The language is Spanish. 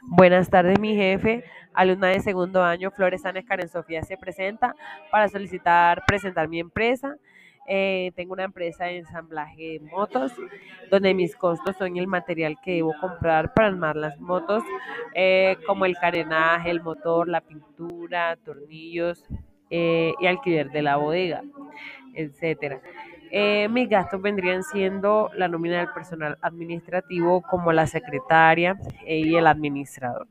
Buenas tardes, mi jefe. Alumna de segundo año, Flores Sánchez Karen Sofía se presenta para solicitar presentar mi empresa. Eh, tengo una empresa de ensamblaje de motos, donde mis costos son el material que debo comprar para armar las motos, eh, como el carenaje, el motor, la pintura, tornillos eh, y alquiler de la bodega, etcétera. Eh, mis gastos vendrían siendo la nómina del personal administrativo como la secretaria eh, y el administrador.